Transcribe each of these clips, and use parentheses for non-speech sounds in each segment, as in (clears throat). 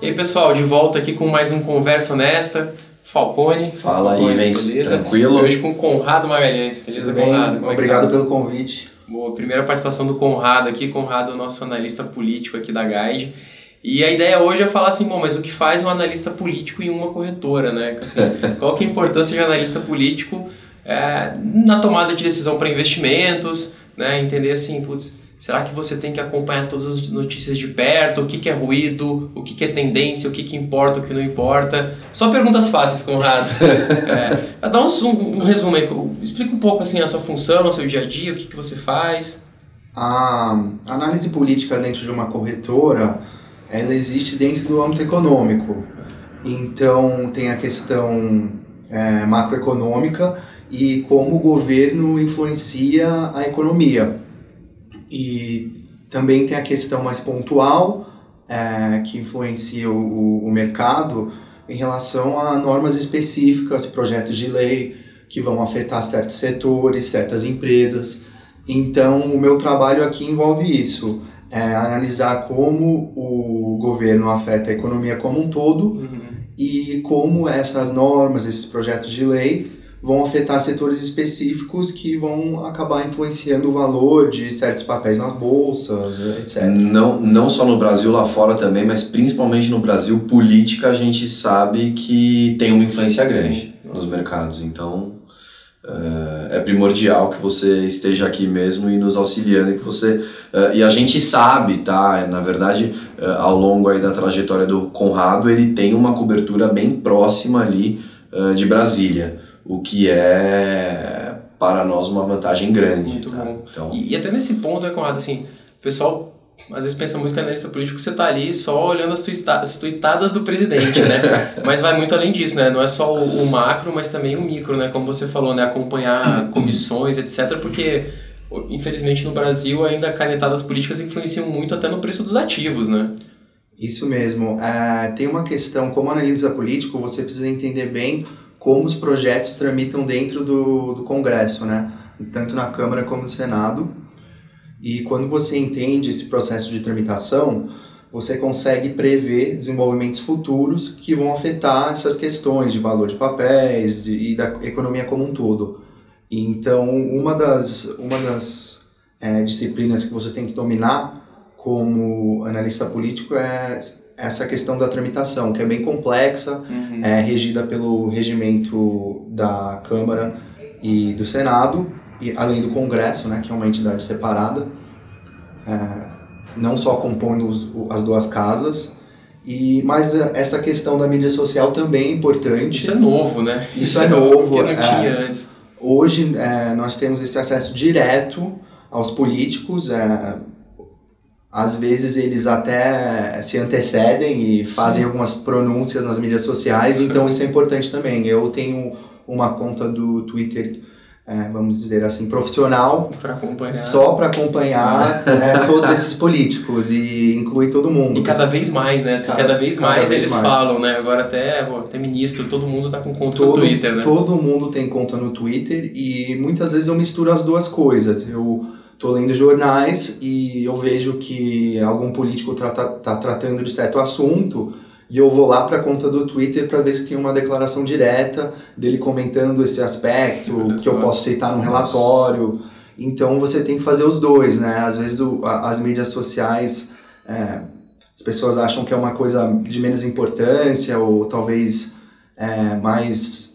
E aí, pessoal, de volta aqui com mais um Conversa Honesta. Falcone. Fala aí, Vence. Beleza? Tranquilo? E hoje com Conrado Magalhães. Beleza, Tudo? Conrado? É Obrigado tá? pelo convite. Boa, primeira participação do Conrado aqui. Conrado é o nosso analista político aqui da Guide. E a ideia hoje é falar assim, bom, mas o que faz um analista político em uma corretora, né? Assim, (laughs) qual que é a importância de analista político é, na tomada de decisão para investimentos, né? Entender assim, putz, será que você tem que acompanhar todas as notícias de perto? O que, que é ruído? O que, que é tendência? O que, que importa? O que não importa? Só perguntas fáceis, Conrado. (laughs) é, dá um, um, um resumo aí, explica um pouco assim a sua função, o seu dia a dia, o que, que você faz. A análise política dentro de uma corretora, ela existe dentro do âmbito econômico. Então, tem a questão é, macroeconômica e como o governo influencia a economia. E também tem a questão mais pontual, é, que influencia o, o mercado em relação a normas específicas, projetos de lei que vão afetar certos setores, certas empresas. Então, o meu trabalho aqui envolve isso, é analisar como o governo afeta a economia como um todo Uhum. e como essas normas, esses projetos de lei vão afetar setores específicos que vão acabar influenciando o valor de certos papéis nas bolsas, etc. Não, não só no Brasil, lá fora também, mas principalmente no Brasil, política a gente sabe que tem uma influência grande nos mercados. Então é, é primordial que você esteja aqui mesmo e nos auxiliando. e Que você, é, e a gente sabe, tá? Na verdade, é, ao longo aí da trajetória do Conrado, ele tem uma cobertura bem próxima ali de Brasília, o que é para nós uma vantagem grande. Muito tá? bom. Então, E, e até nesse ponto, né, Conrado, assim, o pessoal às vezes pensa muito que analista político você tá ali só olhando as, tuita as tuitadas do presidente, né? (laughs) mas vai muito além disso, né? Não é só o, o, macro, mas também o micro, né? Como você falou, né? Acompanhar (clears throat) comissões, etc. Porque, infelizmente, no Brasil ainda canetadas políticas influenciam muito até no preço dos ativos, né? Isso mesmo. É, tem uma questão, como analista político, você precisa entender bem como os projetos tramitam dentro do, do Congresso, né? Tanto na Câmara como no Senado. E quando você entende esse processo de tramitação, você consegue prever desenvolvimentos futuros que vão afetar essas questões de valor de papéis de, e da economia como um todo. Então, uma das, uma das é, disciplinas que você tem que dominar como analista político é essa questão da tramitação, que é bem complexa, uhum. é regida pelo regimento da Câmara e do Senado, e além do Congresso, né, que é uma entidade separada, é, não só compõe os, as duas casas, e mas essa questão da mídia social também é importante. Isso é novo, né? Isso, Isso é novo. Porque não tinha é, antes. Hoje é, nós temos esse acesso direto aos políticos. É, às vezes eles até se antecedem e fazem Sim. algumas pronúncias nas mídias sociais, então isso é importante também. Eu tenho uma conta do Twitter é, vamos dizer assim, profissional, pra só para acompanhar (laughs) é, todos esses políticos e inclui todo mundo. E cada vez mais, né? Assim, cada, cada, vez mais cada vez eles mais. falam, né? Agora até, até ministro, todo mundo tá com conta todo, no Twitter, né? Todo mundo tem conta no Twitter e muitas vezes eu misturo as duas coisas. Eu tô lendo jornais e eu vejo que algum político trata, tá tratando de certo assunto e eu vou lá para a conta do Twitter para ver se tem uma declaração direta dele comentando esse aspecto que eu posso citar no relatório. Então você tem que fazer os dois, né? Às vezes o, a, as mídias sociais, é, as pessoas acham que é uma coisa de menos importância ou talvez é, mais,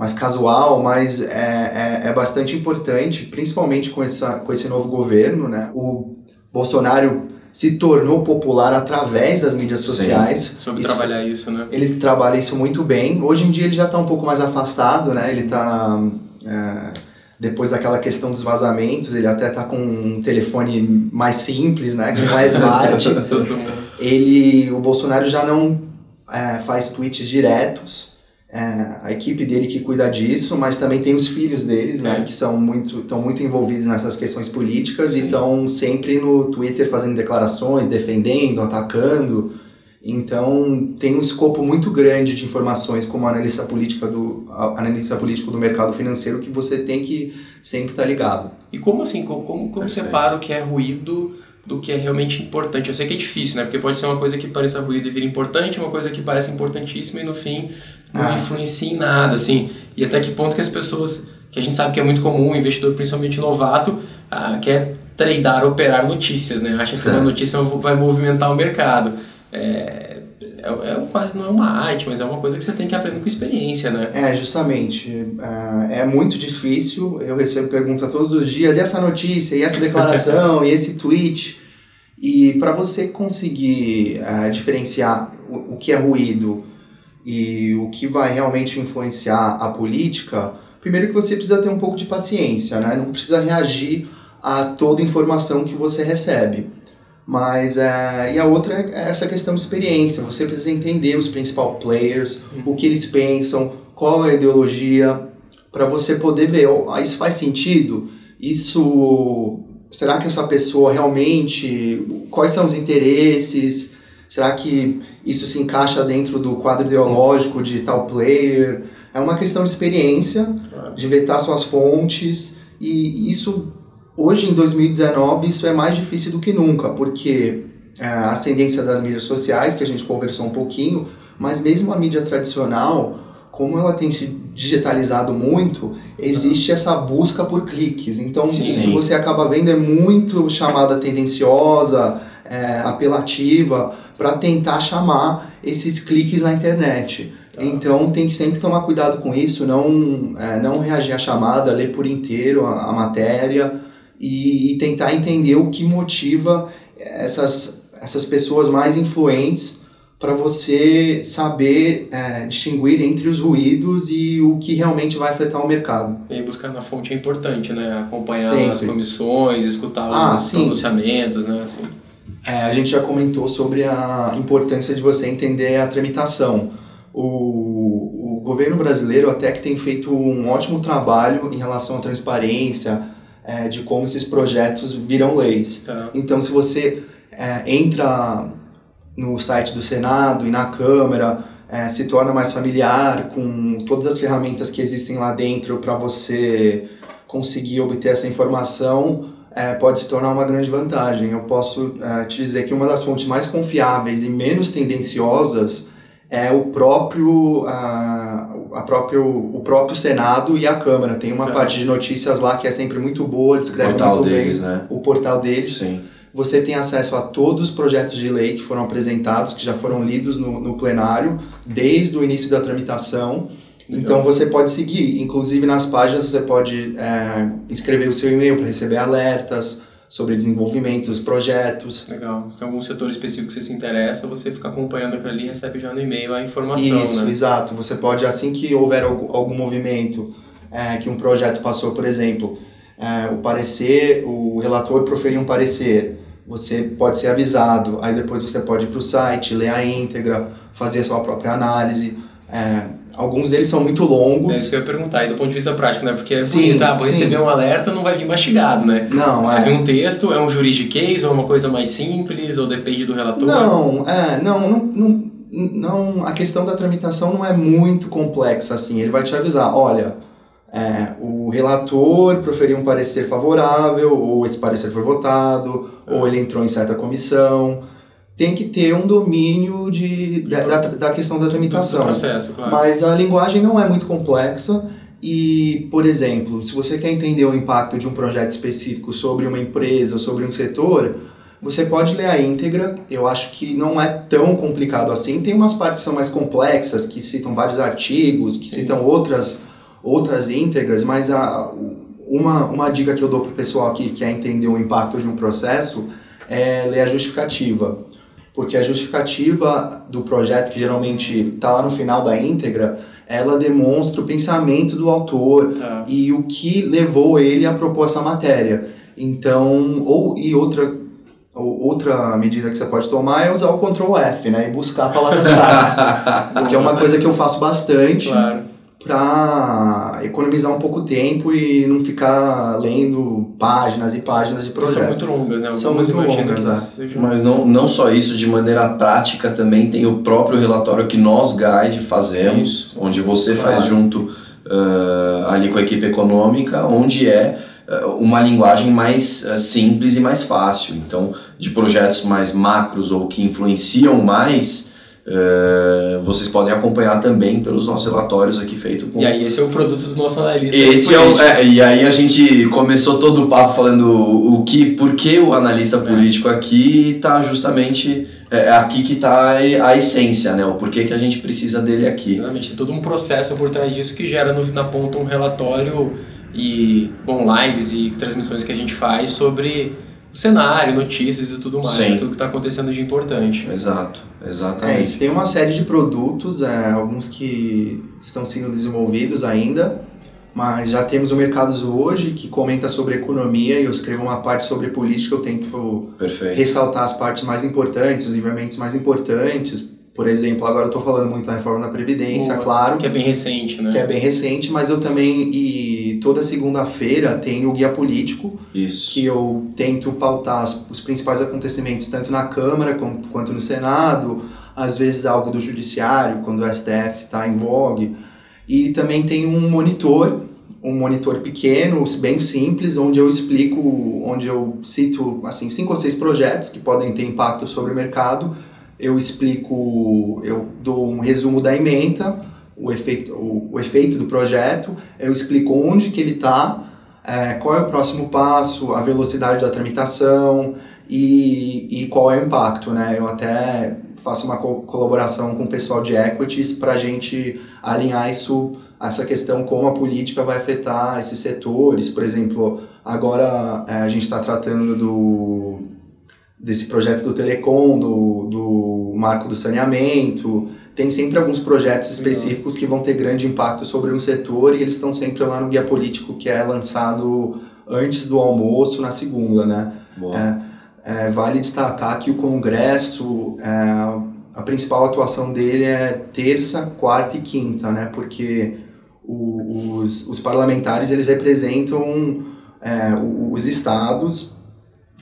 mais casual, mas é, é, é bastante importante, principalmente com, essa, com esse novo governo, né? O Bolsonaro se tornou popular através das mídias sociais. Sim, sobre isso, trabalhar isso, né? Ele trabalha isso muito bem. Hoje em dia ele já está um pouco mais afastado, né? Ele está... É, depois daquela questão dos vazamentos, ele até está com um telefone mais simples, né? Que não é smart. ele, o Bolsonaro já não é, faz tweets diretos. É, a equipe dele que cuida disso, mas também tem os filhos deles, né, que são muito, estão muito envolvidos nessas questões políticas Sim. e estão sempre no Twitter fazendo declarações, defendendo, atacando. Então tem um escopo muito grande de informações como analista política do analista político do mercado financeiro que você tem que sempre estar tá ligado. E como assim, como, como, como separa o que é ruído do que é realmente importante. Eu sei que é difícil, né? Porque pode ser uma coisa que pareça ruído e vira importante, uma coisa que parece importantíssima e no fim não ah. influencia em nada, assim. E até que ponto que as pessoas, que a gente sabe que é muito comum, investidor principalmente novato, ah, quer tradar, operar notícias, né? Acha que uma notícia vai movimentar o mercado. É, é, é, quase não é uma arte, mas é uma coisa que você tem que aprender com experiência, né? É, justamente. É, é muito difícil. Eu recebo pergunta todos os dias, e essa notícia, e essa (laughs) declaração, e esse tweet. E para você conseguir uh, diferenciar o, o, que é ruído e o que vai realmente influenciar a política, primeiro que você precisa ter um pouco de paciência, né? Não precisa reagir a toda informação que você recebe. Mas é, e a outra é essa questão de experiência. Você precisa entender os principais players, o que eles pensam, qual é a ideologia, para você poder ver, oh, isso faz sentido? Isso será que essa pessoa realmente quais são os interesses? Será que isso se encaixa dentro do quadro ideológico de tal player? É uma questão de experiência, de vetar suas fontes e isso Hoje, em 2019, isso é mais difícil do que nunca, porque é, a ascendência das mídias sociais, que a gente conversou um pouquinho, mas mesmo a mídia tradicional, como ela tem se digitalizado muito, existe essa busca por cliques. Então, sim, o que você acaba vendo é muito chamada tendenciosa, é, apelativa, para tentar chamar esses cliques na internet. Tá. Então tem que sempre tomar cuidado com isso, não, é, não reagir à chamada, ler por inteiro a, a matéria, e, e tentar entender o que motiva essas, essas pessoas mais influentes para você saber é, distinguir entre os ruídos e o que realmente vai afetar o mercado. E buscar na fonte é importante, né? Acompanhar Sempre. as comissões, escutar ah, os pronunciamentos, né? Assim. É, a gente já comentou sobre a importância de você entender a tramitação. O, o governo brasileiro até que tem feito um ótimo trabalho em relação à transparência, é, de como esses projetos viram leis. Tá. Então, se você é, entra no site do Senado e na Câmara, é, se torna mais familiar com todas as ferramentas que existem lá dentro para você conseguir obter essa informação, é, pode se tornar uma grande vantagem. Eu posso é, te dizer que uma das fontes mais confiáveis e menos tendenciosas é o próprio, a, a próprio, o próprio Senado e a Câmara. Tem uma é. parte de notícias lá que é sempre muito boa, descreve muito deles, bem né? o portal deles. Sim. Você tem acesso a todos os projetos de lei que foram apresentados, que já foram lidos no, no plenário, desde o início da tramitação. Então você pode seguir, inclusive nas páginas você pode é, escrever o seu e-mail para receber alertas, sobre desenvolvimento dos projetos. Legal. Se tem algum setor específico que você se interessa, você fica acompanhando aquilo ali e recebe já no e-mail a informação, Isso, né? exato. Você pode, assim que houver algum, algum movimento, é, que um projeto passou, por exemplo, é, o parecer, o relator proferiu um parecer, você pode ser avisado, aí depois você pode ir para o site, ler a íntegra, fazer a sua própria análise, é, Alguns deles são muito longos. É isso que eu ia perguntar, e do ponto de vista prático, né? Porque sim, tá, vou receber um alerta, não vai vir mastigado, né? Não, é. Vai vir um texto, é um juridiquês, ou uma coisa mais simples, ou depende do relator? Não, é, não, não, não, não a questão da tramitação não é muito complexa, assim. Ele vai te avisar, olha, é, o relator proferiu um parecer favorável, ou esse parecer foi votado, ou ele entrou em certa comissão tem que ter um domínio de, da, da, da questão da tramitação. processo, claro. Mas a linguagem não é muito complexa e, por exemplo, se você quer entender o impacto de um projeto específico sobre uma empresa ou sobre um setor, você pode ler a íntegra. Eu acho que não é tão complicado assim. Tem umas partes que são mais complexas, que citam vários artigos, que Sim. citam outras, outras íntegras, mas a, uma, uma dica que eu dou para o pessoal que quer entender o impacto de um processo é ler a justificativa porque a justificativa do projeto, que geralmente está lá no final da íntegra, ela demonstra o pensamento do autor tá. e o que levou ele a propor essa matéria. Então, ou e outra outra medida que você pode tomar é usar o Ctrl F, né, e buscar palavras-chave, (laughs) que é uma coisa que eu faço bastante. Claro para economizar um pouco tempo e não ficar lendo páginas e páginas de projeto. São muito longas, né? Algumas São muito longas, é. Mas não, não só isso, de maneira prática também tem o próprio relatório que nós, Guide, fazemos, isso. onde você claro. faz junto uh, ali com a equipe econômica, onde é uma linguagem mais simples e mais fácil. Então, de projetos mais macros ou que influenciam mais, Uh, vocês podem acompanhar também pelos nossos relatórios aqui feito com. E aí esse é o produto do nosso analista. Esse é o, é, e aí a gente começou todo o papo falando o, o que, por que o analista é. político aqui está justamente é, é aqui que está a essência, né? O porquê que a gente precisa dele aqui. Exatamente, é todo um processo por trás disso que gera no, na ponta um relatório e bom lives e transmissões que a gente faz sobre o cenário, notícias e tudo mais, Sim. tudo que está acontecendo de importante. Exato, exatamente. É, tem uma série de produtos, é, alguns que estão sendo desenvolvidos ainda, mas já temos o Mercados hoje que comenta sobre economia e eu escrevo uma parte sobre política, eu tento Perfeito. ressaltar as partes mais importantes, os livramentos mais importantes, por exemplo, agora eu estou falando muito da reforma da Previdência, Boa, claro. Que é bem recente, né? Que é bem recente, mas eu também, e toda segunda-feira tem o Guia Político, Isso. que eu tento pautar os principais acontecimentos, tanto na Câmara quanto no Senado, às vezes algo do Judiciário, quando o STF está em vogue. E também tem um monitor, um monitor pequeno, bem simples, onde eu explico, onde eu cito assim cinco ou seis projetos que podem ter impacto sobre o mercado eu explico, eu dou um resumo da ementa, o efeito, o, o efeito do projeto, eu explico onde que ele está, é, qual é o próximo passo, a velocidade da tramitação e, e qual é o impacto, né? Eu até faço uma co colaboração com o pessoal de equities para a gente alinhar isso, essa questão como a política vai afetar esses setores. Por exemplo, agora é, a gente está tratando do desse projeto do Telecom, do, do marco do saneamento. Tem sempre alguns projetos específicos que vão ter grande impacto sobre um setor e eles estão sempre lá no guia político que é lançado antes do almoço na segunda, né? É, é, vale destacar que o Congresso, é, a principal atuação dele é terça, quarta e quinta, né? Porque o, os, os parlamentares eles representam é, os estados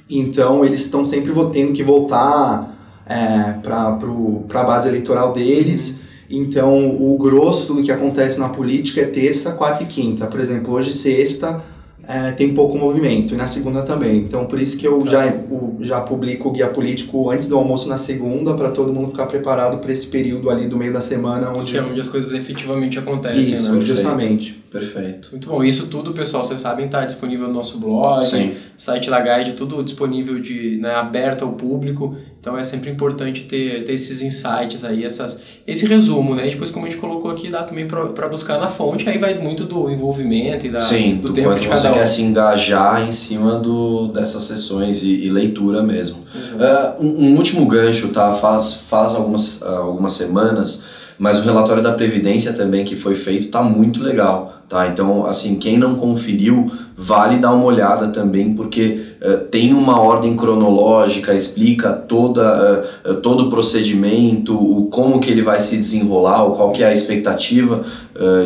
então, eles estão sempre tendo que voltar é, para a base eleitoral deles. Então, o grosso do que acontece na política é terça, quarta e quinta. Por exemplo, hoje, sexta, é, tem pouco movimento, e na segunda também. Então, por isso que eu já, o, já publico o guia político antes do almoço na segunda, para todo mundo ficar preparado para esse período ali do meio da semana. Onde... Que é onde as coisas efetivamente acontecem, isso, né? justamente. Perfeito. Muito bom. Isso tudo, pessoal, vocês sabem, está disponível no nosso blog, Sim. site da Guide, tudo disponível de, né, aberto ao público. Então é sempre importante ter, ter esses insights aí, essas, esse resumo, né? E depois, como a gente colocou aqui, dá também para buscar na fonte, aí vai muito do envolvimento e da, Sim, do, do tempo quanto de você cada um. quer se engajar em cima do, dessas sessões e, e leitura mesmo. Uh, um, um, último gancho, tá? Faz, faz algumas, uh, algumas semanas, mas o relatório da Previdência também que foi feito tá muito legal. Tá, então, assim, quem não conferiu, vale dar uma olhada também, porque uh, tem uma ordem cronológica, explica toda, uh, todo o procedimento, o como que ele vai se desenrolar, ou qual que é a expectativa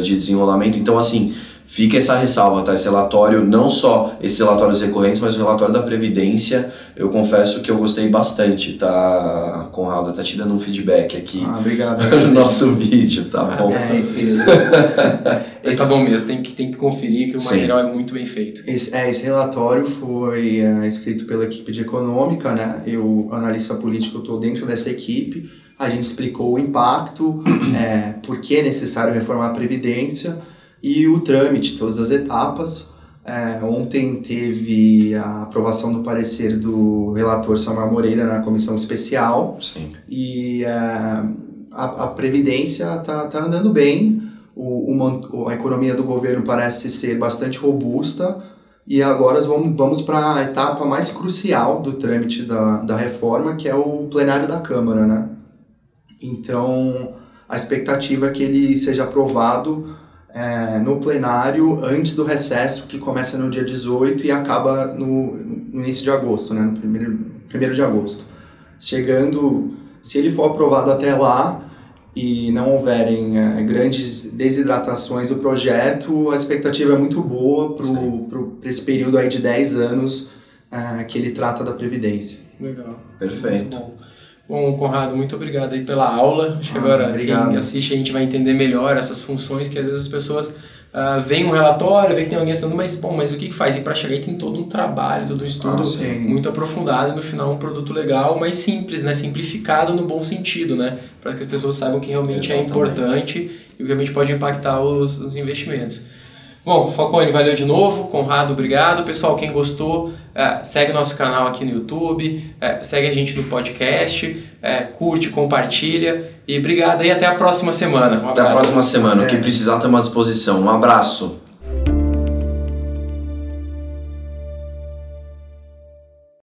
de desenrolamento. Então, assim, fica essa ressalva, tá? Esse relatório, não só esses relatórios recorrentes, mas o relatório da Previdência, eu confesso que eu gostei bastante, tá? Conrado, tá te dando um feedback aqui ah, obrigado, no (laughs) nosso vídeo, tá ah, bom? É, esse, esse, esse tá bom mesmo, tem que, tem que conferir que o Sim. material é muito bem feito. Esse, é, esse relatório foi é, escrito pela equipe de econômica, né? Eu, analista político, estou dentro dessa equipe. A gente explicou o impacto, (clears throat) é, por que é necessário reformar a Previdência, e o trâmite, todas as etapas. É, ontem teve a aprovação do parecer do relator Samuel Moreira na comissão especial. Sim. E é, a, a, Previdência está tá andando bem, o, o, a economia do governo parece ser bastante robusta. E agora vamos, vamos para a etapa mais crucial do trâmite da, da reforma, que é o plenário da Câmara. Né? Então, a expectativa é que ele seja aprovado é, no plenário antes do recesso, que começa no dia 18 e acaba no, no início de agosto, né, no primeiro, primeiro de agosto. Chegando, se ele for aprovado até lá e não houverem é, grandes desidratações do projeto, a expectativa é muito boa para esse período aí de 10 anos é, que ele trata da Previdência. Legal. Perfeito. Bom, Conrado, muito obrigado aí pela aula. Acho que ah, agora obrigado. quem assiste a gente vai entender melhor essas funções que às vezes as pessoas Uh, vem um relatório, vem que tem alguém assinando, mas, bom, mas o que, que faz? E para chegar aí tem todo um trabalho, todo um estudo ah, muito aprofundado e no final um produto legal, mas simples, né? Simplificado no bom sentido, né? Para que as pessoas saibam que realmente é Exatamente. é importante e realmente pode impactar os, os investimentos. Bom, Falcone, valeu de novo. Conrado, obrigado. Pessoal, quem gostou, é, segue nosso canal aqui no YouTube, é, segue a gente no podcast, é, curte, compartilha. E obrigado e até a próxima semana. Um até a próxima semana. O que precisar, estamos à disposição. Um abraço.